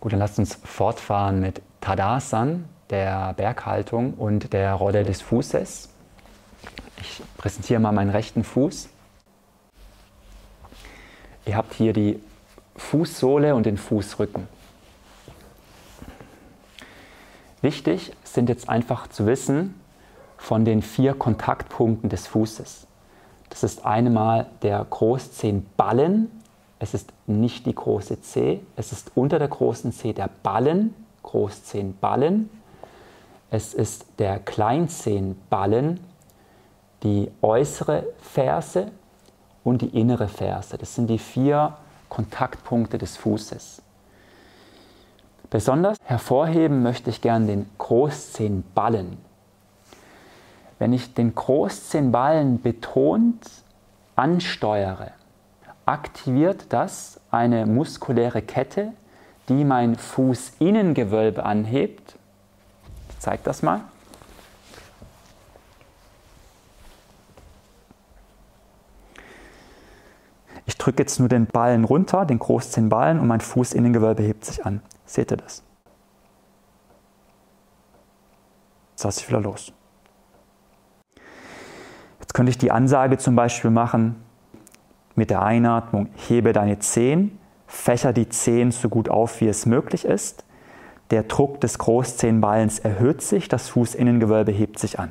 Gut, dann lasst uns fortfahren mit Tadasan, der Berghaltung und der Rolle des Fußes. Ich präsentiere mal meinen rechten Fuß. Ihr habt hier die Fußsohle und den Fußrücken. Wichtig sind jetzt einfach zu wissen von den vier Kontaktpunkten des Fußes. Das ist einmal der Großzehenballen, es ist nicht die große Zeh, es ist unter der großen Zeh der Ballen, Großzehenballen, es ist der Kleinzehenballen, die äußere Ferse und die innere Ferse. Das sind die vier Kontaktpunkte des Fußes. Besonders hervorheben möchte ich gern den Großzehenballen. Wenn ich den Großzehenballen betont ansteuere, aktiviert das eine muskuläre Kette, die mein Fußinnengewölbe anhebt. Ich zeige das mal. Ich drücke jetzt nur den Ballen runter, den Großzehenballen, und mein Fußinnengewölbe hebt sich an. Seht ihr das? Jetzt lasse ich wieder los. Jetzt könnte ich die Ansage zum Beispiel machen mit der Einatmung, hebe deine Zehen, fächer die Zehen so gut auf, wie es möglich ist. Der Druck des Großzehenballens erhöht sich, das Fußinnengewölbe hebt sich an.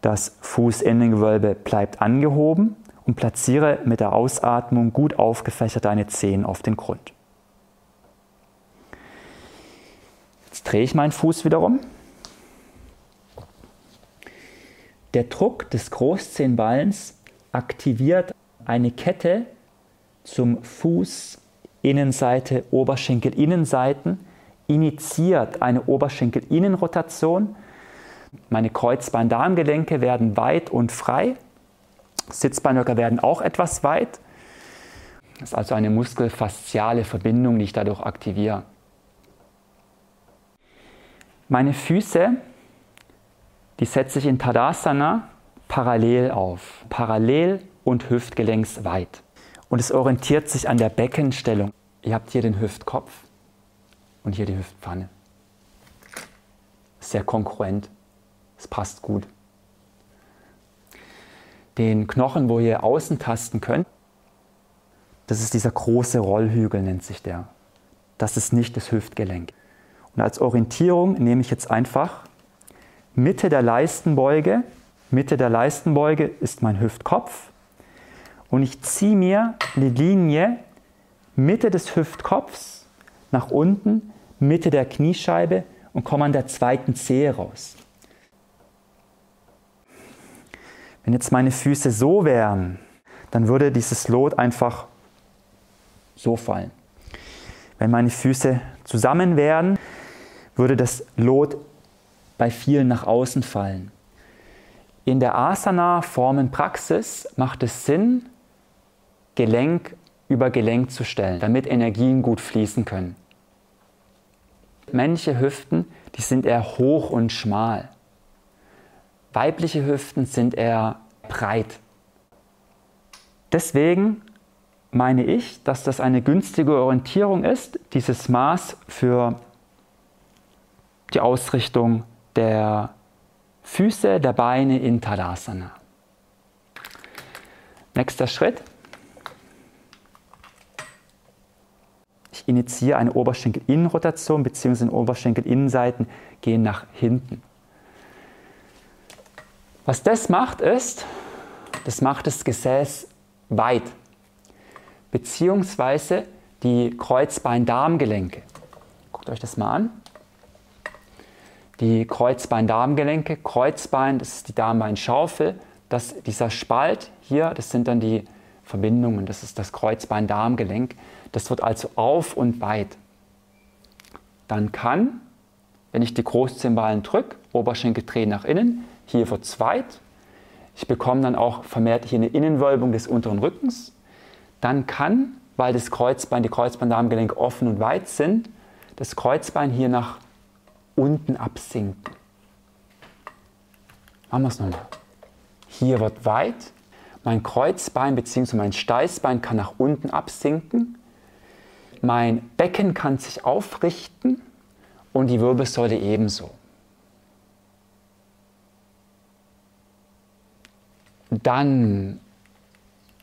Das Fußinnengewölbe bleibt angehoben und platziere mit der Ausatmung gut aufgefächert deine Zehen auf den Grund. Jetzt drehe ich meinen Fuß wiederum. Der Druck des Großzehenballens aktiviert eine Kette zum Fuß, Innenseite, Oberschenkel, Innenseiten, initiiert eine Oberschenkel-Innenrotation. Meine Kreuzbein-Darmgelenke werden weit und frei. Sitzbeinhöcker werden auch etwas weit. Das ist also eine muskelfasziale Verbindung, die ich dadurch aktiviere. Meine Füße, die setze ich in Tadasana parallel auf, parallel und hüftgelenksweit. Und es orientiert sich an der Beckenstellung. Ihr habt hier den Hüftkopf und hier die Hüftpfanne. Sehr konkurrent. Es passt gut. Den Knochen, wo ihr außen tasten könnt, das ist dieser große Rollhügel, nennt sich der. Das ist nicht das Hüftgelenk. Und als Orientierung nehme ich jetzt einfach Mitte der Leistenbeuge. Mitte der Leistenbeuge ist mein Hüftkopf. Und ich ziehe mir eine Linie Mitte des Hüftkopfs nach unten, Mitte der Kniescheibe und komme an der zweiten Zehe raus. Wenn jetzt meine Füße so wären, dann würde dieses Lot einfach so fallen. Wenn meine Füße zusammen wären, würde das Lot bei vielen nach außen fallen. In der Asana-Formenpraxis macht es Sinn, Gelenk über Gelenk zu stellen, damit Energien gut fließen können. Männliche Hüften, die sind eher hoch und schmal. Weibliche Hüften sind eher breit. Deswegen meine ich, dass das eine günstige Orientierung ist, dieses Maß für die Ausrichtung der Füße, der Beine in Tadasana. Nächster Schritt. Ich initiiere eine Oberschenkelinnenrotation bzw. Oberschenkelinnenseiten gehen nach hinten. Was das macht ist, das macht das Gesäß weit, beziehungsweise die Kreuzbein-Darmgelenke. Guckt euch das mal an die Kreuzbein-Darmgelenke. Kreuzbein, das ist die Darmbeinschaufel. Das, dieser Spalt hier, das sind dann die Verbindungen, das ist das Kreuzbein-Darmgelenk. Das wird also auf und weit. Dann kann, wenn ich die Großzimballen drücke, Oberschenkel drehen nach innen, hier wird es weit. Ich bekomme dann auch vermehrt hier eine Innenwölbung des unteren Rückens. Dann kann, weil das Kreuzbein, die Kreuzbein-Darmgelenke offen und weit sind, das Kreuzbein hier nach unten absinken. Machen wir es nochmal. Hier wird weit, mein Kreuzbein bzw. mein Steißbein kann nach unten absinken. mein Becken kann sich aufrichten und die Wirbelsäule ebenso. Dann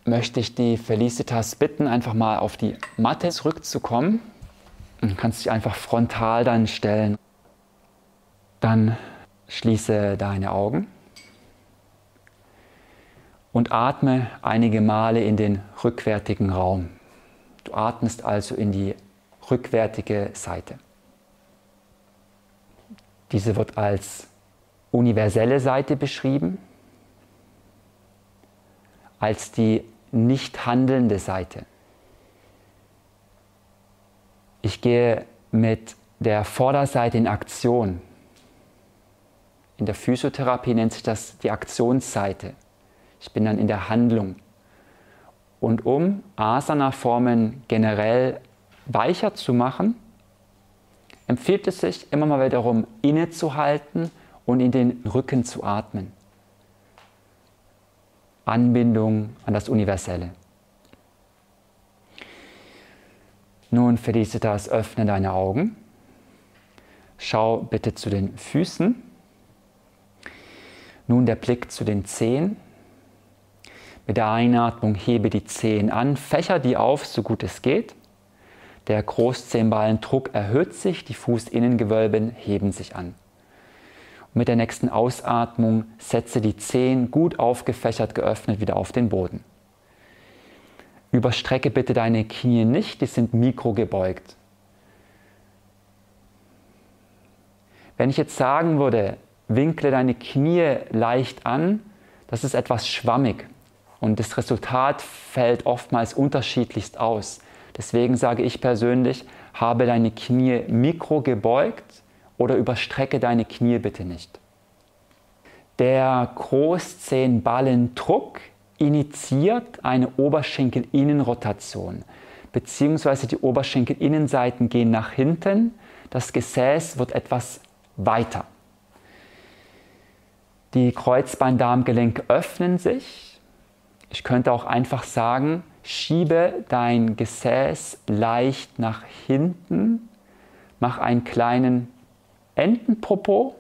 möchte ich die Felicitas bitten, einfach mal auf die Matte zurückzukommen. Du kannst dich einfach frontal dann stellen. Dann schließe deine Augen und atme einige Male in den rückwärtigen Raum. Du atmest also in die rückwärtige Seite. Diese wird als universelle Seite beschrieben, als die nicht handelnde Seite. Ich gehe mit der Vorderseite in Aktion. In der Physiotherapie nennt sich das die Aktionsseite. Ich bin dann in der Handlung. Und um Asana-Formen generell weicher zu machen, empfiehlt es sich immer mal wieder darum, innezuhalten und in den Rücken zu atmen. Anbindung an das Universelle. Nun, Felicitas, öffne deine Augen. Schau bitte zu den Füßen. Nun der Blick zu den Zehen. Mit der Einatmung hebe die Zehen an, fächer die auf, so gut es geht. Der Großzehenballendruck erhöht sich, die Fußinnengewölben heben sich an. Und mit der nächsten Ausatmung setze die Zehen gut aufgefächert geöffnet wieder auf den Boden. Überstrecke bitte deine Knie nicht, die sind mikrogebeugt. Wenn ich jetzt sagen würde, winkle deine Knie leicht an, das ist etwas schwammig und das Resultat fällt oftmals unterschiedlichst aus. Deswegen sage ich persönlich, habe deine Knie mikro gebeugt oder überstrecke deine Knie bitte nicht. Der Großzehenballendruck initiiert eine Oberschenkelinnenrotation, beziehungsweise die Oberschenkelinnenseiten gehen nach hinten, das Gesäß wird etwas weiter. Die Kreuzbeindarmgelenke öffnen sich. Ich könnte auch einfach sagen, Schiebe dein Gesäß leicht nach hinten, mach einen kleinen Entenpopo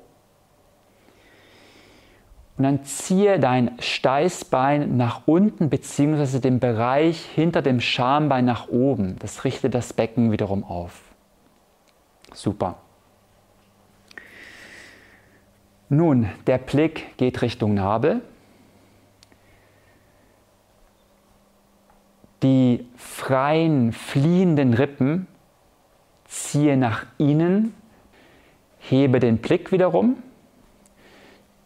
und dann ziehe dein Steißbein nach unten bzw. den Bereich hinter dem Schambein nach oben. Das richtet das Becken wiederum auf. Super. Nun, der Blick geht Richtung Nabel. Die freien, fliehenden Rippen ziehe nach innen, hebe den Blick wiederum.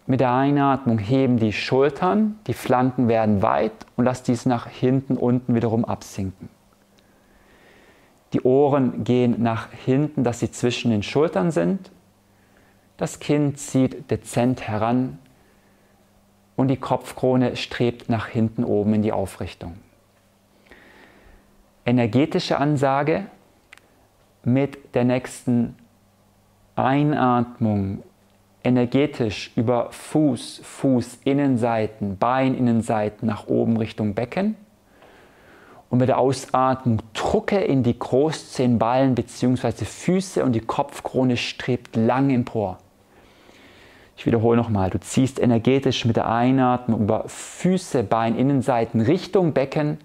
Mit der Einatmung heben die Schultern, die Flanken werden weit und lass dies nach hinten unten wiederum absinken. Die Ohren gehen nach hinten, dass sie zwischen den Schultern sind. Das Kinn zieht dezent heran und die Kopfkrone strebt nach hinten oben in die Aufrichtung energetische Ansage mit der nächsten Einatmung energetisch über Fuß, Fußinnenseiten, Beininnenseiten nach oben Richtung Becken. Und mit der Ausatmung drucke in die Großzehenballen bzw. Füße und die Kopfkrone strebt lang empor. Ich wiederhole nochmal, du ziehst energetisch mit der Einatmung über Füße, Beininnenseiten Richtung Becken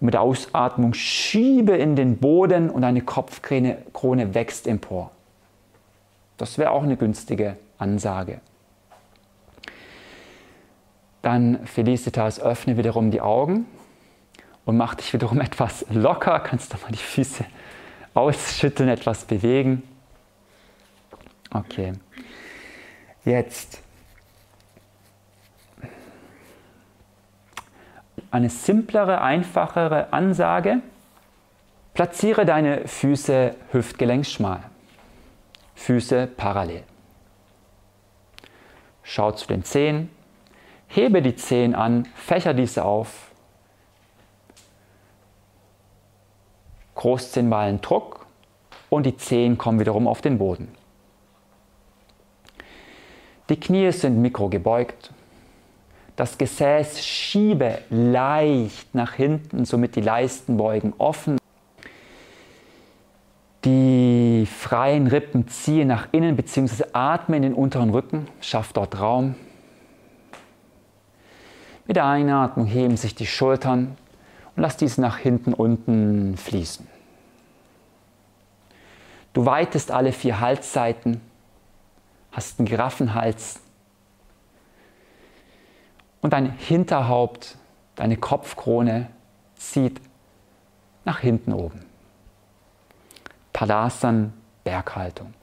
und mit der Ausatmung schiebe in den Boden und deine Kopfkrone Krone wächst empor. Das wäre auch eine günstige Ansage. Dann Felicitas, öffne wiederum die Augen und mach dich wiederum etwas locker. Kannst du mal die Füße ausschütteln, etwas bewegen. Okay. Jetzt eine simplere, einfachere Ansage. Platziere deine Füße hüftgelenkschmal, Füße parallel. Schau zu den Zehen, hebe die Zehen an, fächer diese auf. Großzehenballen Druck und die Zehen kommen wiederum auf den Boden. Die Knie sind mikrogebeugt. Das Gesäß schiebe leicht nach hinten, somit die Leistenbeugen offen. Die freien Rippen ziehen nach innen bzw. atme in den unteren Rücken, schaff dort Raum. Mit der Einatmung heben sich die Schultern und lass dies nach hinten unten fließen. Du weitest alle vier Halsseiten, hast einen Giraffenhals und dein Hinterhaupt, deine Kopfkrone zieht nach hinten oben. Padasan, Berghaltung.